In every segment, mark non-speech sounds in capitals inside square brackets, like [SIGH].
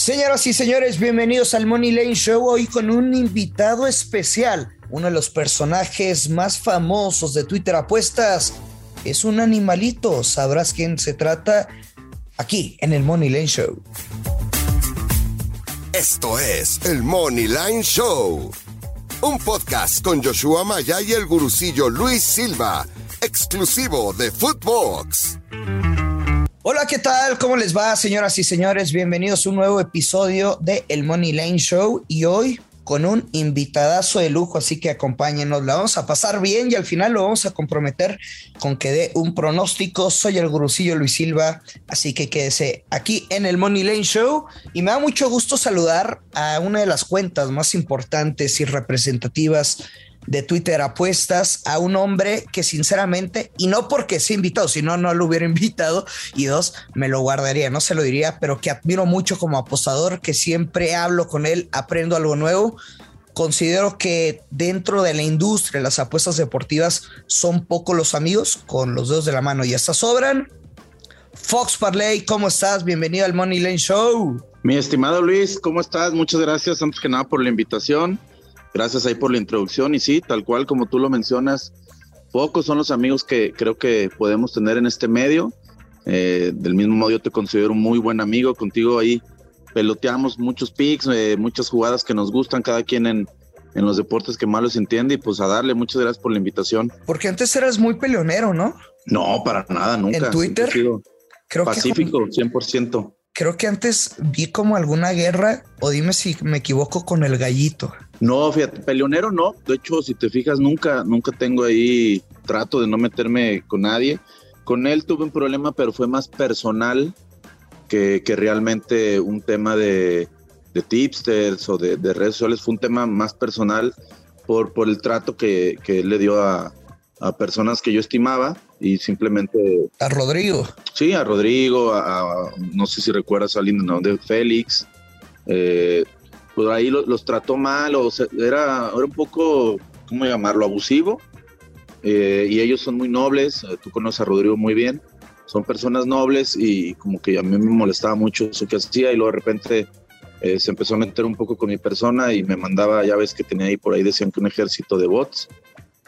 Señoras y señores, bienvenidos al Money Lane Show. Hoy con un invitado especial, uno de los personajes más famosos de Twitter Apuestas. Es un animalito, sabrás quién se trata aquí en el Money Lane Show. Esto es el Money Line Show, un podcast con Joshua Maya y el gurucillo Luis Silva, exclusivo de Footbox. Hola, ¿qué tal? ¿Cómo les va, señoras y señores? Bienvenidos a un nuevo episodio de El Money Lane Show y hoy con un invitadazo de lujo, así que acompáñenos, la vamos a pasar bien y al final lo vamos a comprometer con que dé un pronóstico. Soy el gurucillo Luis Silva, así que quédese aquí en el Money Lane Show y me da mucho gusto saludar a una de las cuentas más importantes y representativas de Twitter apuestas a un hombre que sinceramente, y no porque sea invitado, si no, lo hubiera invitado, y dos, me lo guardaría, no se lo diría, pero que admiro mucho como apostador, que siempre hablo con él, aprendo algo nuevo. Considero que dentro de la industria, las apuestas deportivas son pocos los amigos con los dedos de la mano y hasta sobran. Fox Parley, ¿cómo estás? Bienvenido al Money Lane Show. Mi estimado Luis, ¿cómo estás? Muchas gracias antes que nada por la invitación. Gracias ahí por la introducción y sí, tal cual como tú lo mencionas, pocos son los amigos que creo que podemos tener en este medio. Eh, del mismo modo yo te considero un muy buen amigo, contigo ahí peloteamos muchos picks, eh, muchas jugadas que nos gustan, cada quien en, en los deportes que más los entiende y pues a darle muchas gracias por la invitación. Porque antes eras muy peleonero, ¿no? No, para nada, nunca. En Twitter. Creo Pacífico, que 100%. Creo que antes vi como alguna guerra, o dime si me equivoco con el gallito. No, fíjate, peleonero no. De hecho, si te fijas, nunca, nunca tengo ahí trato de no meterme con nadie. Con él tuve un problema, pero fue más personal que, realmente un tema de, tipsters o de, redes sociales. Fue un tema más personal por, por el trato que, que él le dio a, personas que yo estimaba y simplemente... A Rodrigo. Sí, a Rodrigo, a, no sé si recuerdas a ¿no? de Félix. Eh, pues ahí los, trató mal, o era, era un poco, ¿cómo llamarlo?, abusivo. Eh, y ellos son muy nobles, eh, tú conoces a Rodrigo muy bien, son personas nobles y como que a mí me molestaba mucho eso que hacía y luego de repente eh, se empezó a meter un poco con mi persona y me mandaba, ya ves que tenía ahí por ahí, decían que un ejército de bots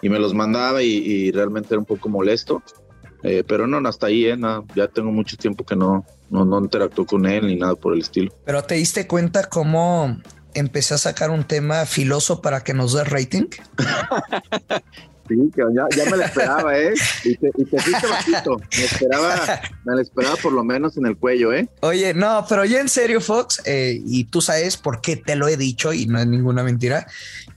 y me los mandaba y, realmente era un poco molesto. pero no, hasta ahí, ¿eh? ya tengo mucho tiempo que no, no, no interactuó con él ni nada por el estilo. Pero te diste cuenta cómo empecé a sacar un tema filoso para que nos dé rating. Sí, ya, ya, me lo esperaba, ¿eh? Y te, y te fuiste bajito. Me esperaba, me lo esperaba por lo menos en el cuello, ¿eh? Oye, no, pero ya en serio, Fox, eh, y tú sabes por qué te lo he dicho y no es ninguna mentira,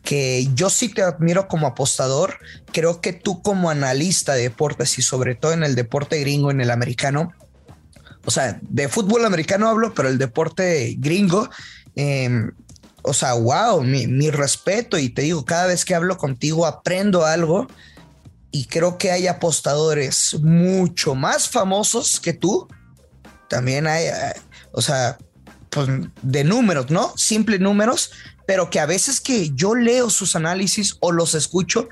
que yo sí te admiro como apostador. Creo que tú como analista de deportes y sobre todo en el deporte gringo, en el americano, o sea, de fútbol americano hablo, pero el deporte gringo, eh, o sea, wow, mi, respeto y te digo, cada vez que hablo contigo aprendo algo y creo que hay apostadores mucho más famosos que tú. También hay, eh, o sea, pues de números, ¿no? Simple números, pero que a veces que yo leo sus análisis o los escucho,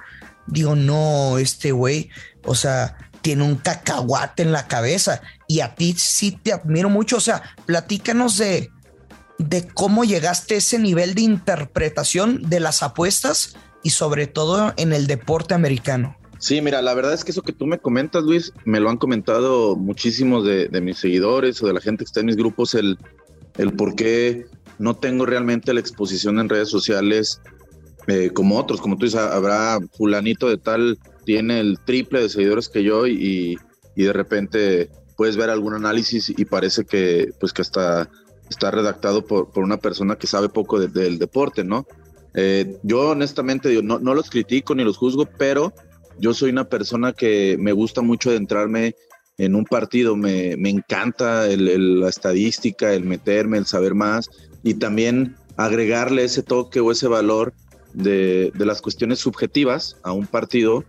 digo, no, este güey, o sea, tiene un cacahuate en la cabeza y a ti sí te admiro mucho, o sea, platícanos de de cómo llegaste a ese nivel de interpretación de las apuestas y sobre todo en el deporte americano. Sí, mira, la verdad es que eso que tú me comentas, Luis, me lo han comentado muchísimos de, mis seguidores o de la gente que está en mis grupos, el, el por qué no tengo realmente la exposición en redes sociales eh, como otros, como tú dices, habrá fulanito de tal, tiene el triple de seguidores que yo y, y de repente puedes ver algún análisis y parece que pues que hasta está redactado por, por una persona que sabe poco del deporte, ¿no? Eh, yo honestamente digo, no, no los critico ni los juzgo, pero yo soy una persona que me gusta mucho adentrarme en un partido, me, me encanta el, la estadística, el meterme, el saber más y también agregarle ese toque o ese valor de, de las cuestiones subjetivas a un partido.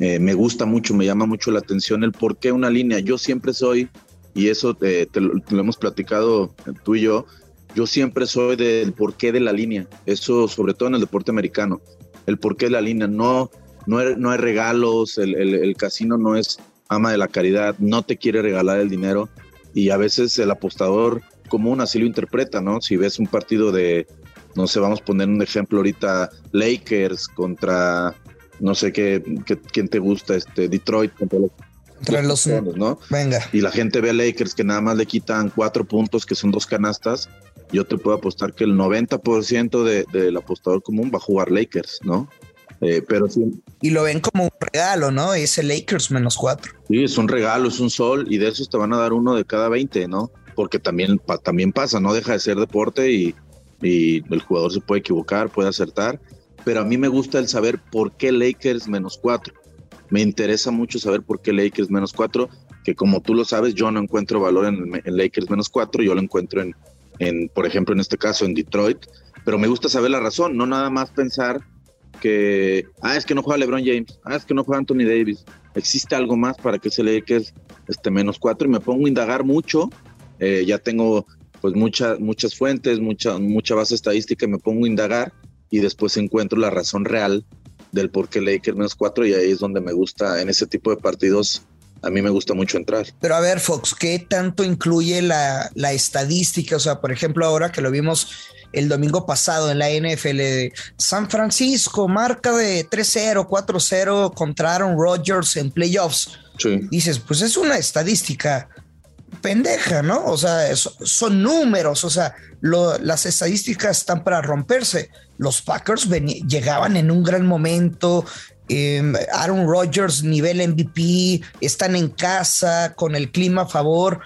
Eh, me gusta mucho, me llama mucho la atención el por qué una línea. Yo siempre soy y eso te, lo, hemos platicado tú y yo, yo siempre soy del porqué de la línea, eso sobre todo en el deporte americano, el porqué de la línea, no, no, hay, no hay regalos, el, el, casino no es ama de la caridad, no te quiere regalar el dinero y a veces el apostador común así lo interpreta, ¿no? Si ves un partido de, no sé, vamos a poner un ejemplo ahorita, Lakers contra, no sé qué, quién te gusta, este, Detroit contra los entre los, ¿no? Venga. Y la gente ve a Lakers que nada más le quitan cuatro puntos, que son dos canastas. Yo te puedo apostar que el 90% de, del apostador común va a jugar Lakers, ¿no? Eh, pero sí. Y lo ven como un regalo, ¿no? Ese Lakers menos cuatro. Sí, es un regalo, es un sol, y de esos te van a dar uno de cada 20, ¿no? Porque también, también pasa, no deja de ser deporte y, y el jugador se puede equivocar, puede acertar. Pero a mí me gusta el saber por qué Lakers menos cuatro me interesa mucho saber por qué Lakers menos cuatro, que como tú lo sabes, yo no encuentro valor en, Lakers menos cuatro, yo lo encuentro en, en, por ejemplo, en este caso, en Detroit, pero me gusta saber la razón, no nada más pensar que, ah, es que no juega LeBron James, ah, es que no juega Anthony Davis, existe algo más para que ese Lakers esté menos cuatro y me pongo a indagar mucho, eh, ya tengo pues muchas muchas fuentes, mucha, mucha base estadística, me pongo a indagar y después encuentro la razón real del por qué Lakers menos cuatro y ahí es donde me gusta, en ese tipo de partidos, a mí me gusta mucho entrar. Pero a ver, Fox, ¿qué tanto incluye la, la estadística? O sea, por ejemplo, ahora que lo vimos el domingo pasado en la NFL de San Francisco, marca de 3-0, 4-0 contra Aaron Rodgers en playoffs. Sí. Dices, pues es una estadística pendeja, ¿no? O sea, son números, o sea, las estadísticas están para romperse. Los Packers llegaban en un gran momento. Em, Aaron Rodgers, nivel MVP, están en casa con el clima a favor.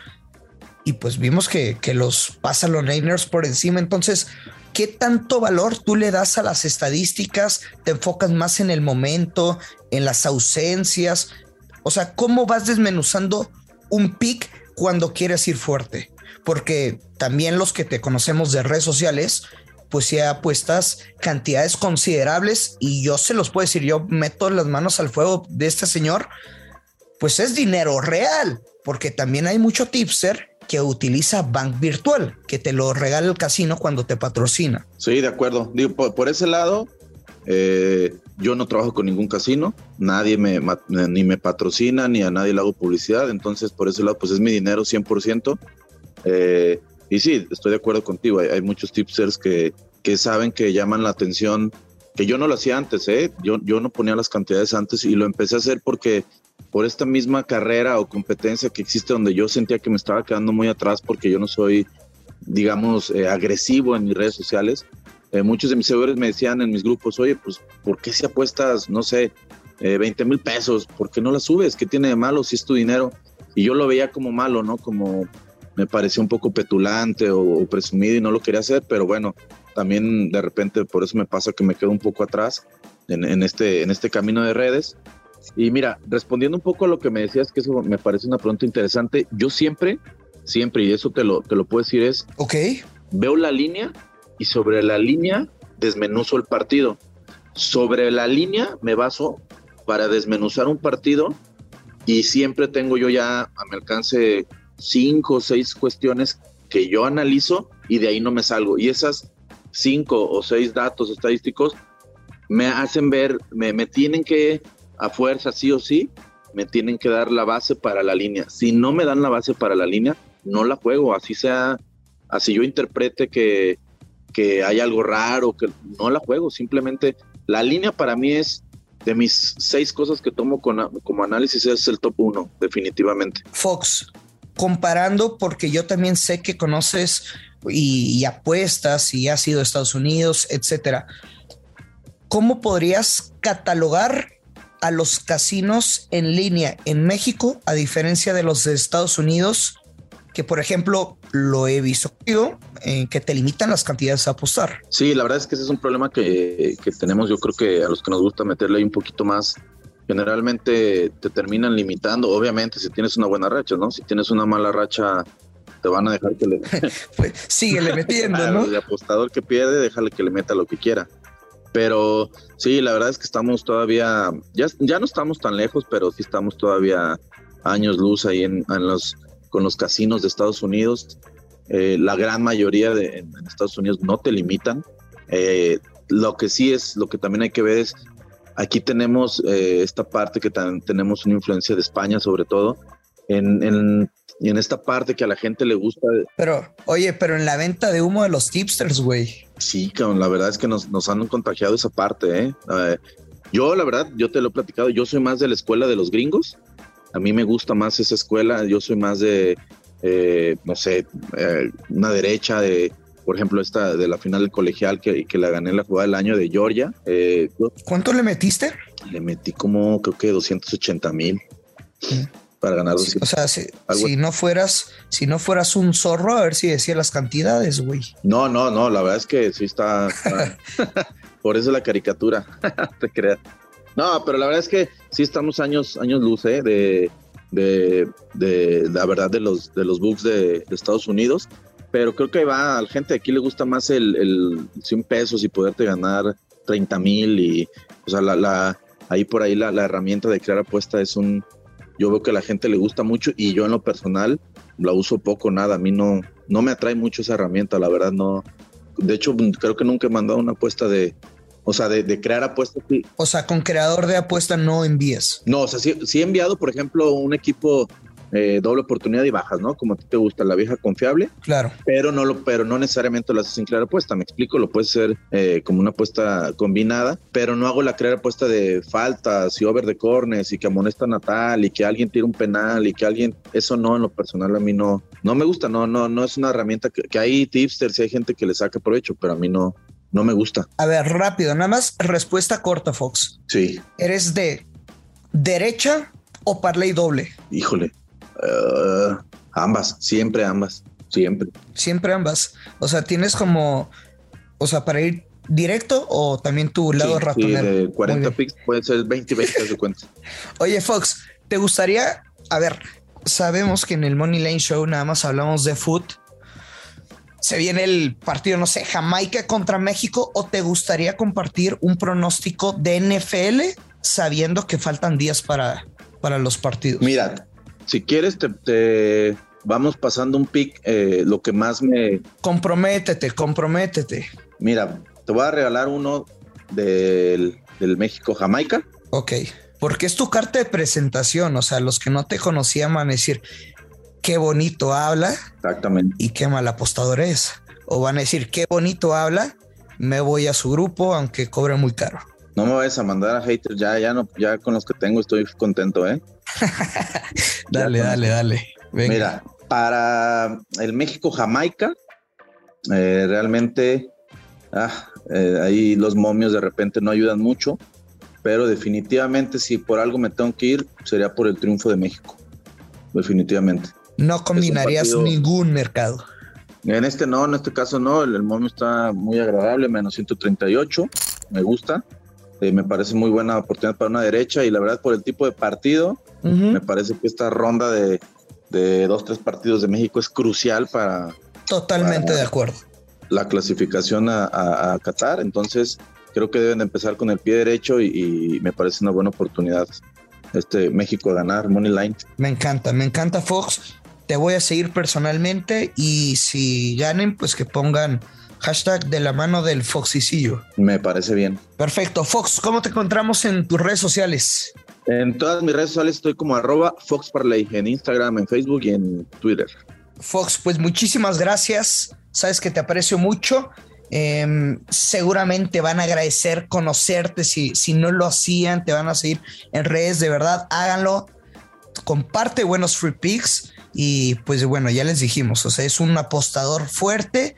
Y pues vimos que, que los pasan los Niners por encima. Entonces, ¿qué tanto valor tú le das a las estadísticas? ¿Te enfocas más en el momento, en las ausencias? O sea, ¿cómo vas desmenuzando un pick cuando quieres ir fuerte? Porque también los que te conocemos de redes sociales, pues ya apuestas cantidades considerables y yo se los puedo decir, yo meto las manos al fuego de este señor, pues es dinero real, porque también hay mucho tipster que utiliza Bank Virtual, que te lo regala el casino cuando te patrocina. Sí, de acuerdo. Digo, por, ese lado, eh, yo no trabajo con ningún casino, nadie me, ni me patrocina, ni a nadie le hago publicidad, entonces por ese lado, pues es mi dinero 100%. Eh, y sí, estoy de acuerdo contigo. Hay, muchos tipsters que, que, saben que llaman la atención, que yo no lo hacía antes, ¿eh? Yo, yo no ponía las cantidades antes y lo empecé a hacer porque por esta misma carrera o competencia que existe donde yo sentía que me estaba quedando muy atrás porque yo no soy, digamos, eh, agresivo en mis redes sociales. Eh, muchos de mis seguidores me decían en mis grupos, oye, pues, ¿por qué si apuestas, no sé, 20 mil pesos? ¿Por qué no la subes? ¿Qué tiene de malo si es tu dinero? Y yo lo veía como malo, ¿no? Como me parecía un poco petulante o, presumido y no lo quería hacer, pero bueno, también de repente por eso me pasa que me quedo un poco atrás en, este, en este camino de redes. Y mira, respondiendo un poco a lo que me decías, que eso me parece una pregunta interesante, yo siempre, siempre, y eso te lo, te lo puedo decir, es, ok, veo la línea y sobre la línea desmenuzo el partido. Sobre la línea me baso para desmenuzar un partido y siempre tengo yo ya a mi alcance cinco o seis cuestiones que yo analizo y de ahí no me salgo. Y esas cinco o seis datos estadísticos me hacen ver, me, me tienen que, a fuerza sí o sí, me tienen que dar la base para la línea. Si no me dan la base para la línea, no la juego, así sea, así yo interprete que, que hay algo raro, que no la juego, simplemente la línea para mí es de mis seis cosas que tomo como análisis es el top uno, definitivamente. Fox, comparando, porque yo también sé que conoces y, apuestas y has ido a Estados Unidos, etcétera. ¿Cómo podrías catalogar a los casinos en línea en México a diferencia de los de Estados Unidos? Que por ejemplo lo he visto eh, que te limitan las cantidades a apostar. Sí, la verdad es que ese es un problema que, que tenemos. Yo creo que a los que nos gusta meterle ahí un poquito más generalmente te terminan limitando, obviamente si tienes una buena racha, ¿no? Si tienes una mala racha, te van a dejar que le... [LAUGHS] pues síguele metiendo, [LAUGHS] ¿no? El apostador que pierde, déjale que le meta lo que quiera. Pero sí, la verdad es que estamos todavía, ya, ya no estamos tan lejos, pero sí estamos todavía años luz ahí en, los, con los casinos de Estados Unidos. Eh, la gran mayoría de en Estados Unidos no te limitan. Eh, lo que sí es, lo que también hay que ver es Aquí tenemos eh, esta parte que tenemos una influencia de España sobre todo, en, en, en esta parte que a la gente le gusta. Pero, oye, pero en la venta de humo de los tipsters, güey. Sí, cabrón, la verdad es que nos, nos han contagiado esa parte, ¿eh? Uh, yo, la verdad, yo te lo he platicado, yo soy más de la escuela de los gringos. A mí me gusta más esa escuela, yo soy más de, eh, no sé, eh, una derecha de, por ejemplo, esta de la final del colegial que, que la gané en la jugada del año de Georgia. Eh, ¿Cuánto le metiste? Le metí como, creo que 280 mil. Mm. Para ganar sí, O sea, si, si, no fueras, si no fueras un zorro, a ver si decía las cantidades, güey. No, no, no, la verdad es que sí está. está [LAUGHS] por eso la caricatura, [LAUGHS] te creas. No, pero la verdad es que sí estamos años, años luz, ¿eh? de, de, de, la verdad de los, de los Bucks de, Estados Unidos. Pero creo que va, a la gente aquí le gusta más el, el 100 pesos y poderte ganar 30 mil y, o sea, la, la, ahí por ahí la, la herramienta de crear apuesta es un, yo veo que a la gente le gusta mucho y yo en lo personal la uso poco, nada, a mí no, no me atrae mucho esa herramienta, la verdad no. De hecho, creo que nunca he mandado una apuesta de, o sea, de, de, crear apuestas. Sí. O sea, con creador de apuesta no envías. No, o sea, sí, sí he enviado, por ejemplo, un equipo eh, doble oportunidad y bajas, ¿no? Como a ti te gusta, la vieja confiable. Claro. Pero no lo, pero no necesariamente lo haces sin crear apuesta. Me explico, lo puedes hacer eh, como una apuesta combinada, pero no hago la crear apuesta de faltas y over de cornes y que amonesta Natal y que alguien tire un penal y que alguien, eso no, en lo personal a mí no, no me gusta, no, no, no es una herramienta que, que hay tipsters y hay gente que le saca provecho, pero a mí no, no me gusta. A ver, rápido, nada más respuesta corta, Fox. Sí. ¿Eres de derecha o parlay doble? Híjole. Uh, ambas, siempre ambas, siempre. Siempre ambas. O sea, tienes como, o sea, para ir directo o también tu lado sí, ratonero. Sí, de 40 picks puede ser 20 20 de cuenta. [LAUGHS] Oye, Fox, ¿te gustaría, a ver, sabemos que en el Money Lane Show nada más hablamos de foot, se viene el partido, no sé, Jamaica contra México, o te gustaría compartir un pronóstico de NFL sabiendo que faltan días para, para los partidos? Mira, si quieres, te, te vamos pasando un pick, eh, lo que más me... Comprométete, comprométete. Mira, te voy a regalar uno del, del México-Jamaica. Ok, porque es tu carta de presentación, o sea, los que no te conocían van a decir, qué bonito habla. Exactamente. Y qué mal apostador es. O van a decir, qué bonito habla, me voy a su grupo, aunque cobre muy caro. No me vayas a mandar a haters, ya, ya no, ya con los que tengo estoy contento, ¿eh? [LAUGHS] dale, dale, dale. Venga. Mira, para el México-Jamaica, eh, realmente ah, eh, ahí los momios de repente no ayudan mucho, pero definitivamente si por algo me tengo que ir, sería por el triunfo de México. Definitivamente. No combinarías ningún mercado. En este no, en este caso no, el, el está muy agradable, menos 138, me gusta. Eh, me parece muy buena oportunidad para una derecha y la verdad por el tipo de partido, uh -huh. me parece que esta ronda de, de, dos, tres partidos de México es crucial para... Totalmente para de acuerdo. La clasificación a, a, a, Qatar, entonces creo que deben de empezar con el pie derecho y, y me parece una buena oportunidad este México a ganar Money Line. Me encanta, me encanta Fox. Te voy a seguir personalmente y si ganen, pues que pongan hashtag de la mano del Foxicillo. Me parece bien. Perfecto. Fox, ¿cómo te encontramos en tus redes sociales? En todas mis redes sociales estoy como arroba Fox Parley, en Instagram, en Facebook y en Twitter. Fox, pues muchísimas gracias. Sabes que te aprecio mucho. Eh, seguramente van a agradecer conocerte. Si, si no lo hacían, te van a seguir en redes. De verdad, háganlo. Comparte buenos free picks. Y pues bueno, ya les dijimos, o sea, es un apostador fuerte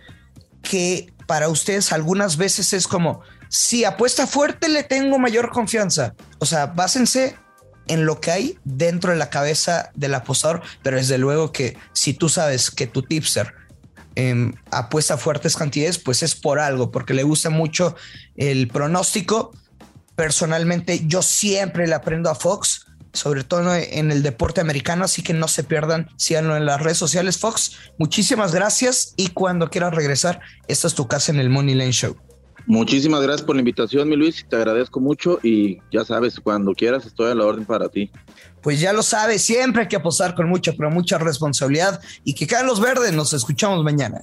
que para ustedes algunas veces es como, si apuesta fuerte le tengo mayor confianza. O sea, básense en lo que hay dentro de la cabeza del apostador, pero desde luego que si tú sabes que tu tipster eh, apuesta fuertes cantidades, pues es por algo, porque le gusta mucho el pronóstico. Personalmente, yo siempre le aprendo a Fox, sobre todo en el deporte americano, así que no se pierdan, síganlo en las redes sociales. Fox, muchísimas gracias y cuando quieras regresar, esta es tu casa en el Money Lane Show. Muchísimas gracias por la invitación, mi Luis, te agradezco mucho y ya sabes, cuando quieras estoy a la orden para ti. Pues ya lo sabes, siempre hay que apostar con mucha, pero mucha responsabilidad y que caen los verdes, nos escuchamos mañana.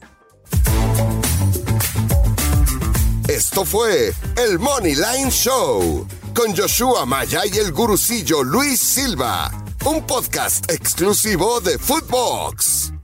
Esto fue el Money Line Show con Joshua Maya y el gurucillo Luis Silva, un podcast exclusivo de Footbox.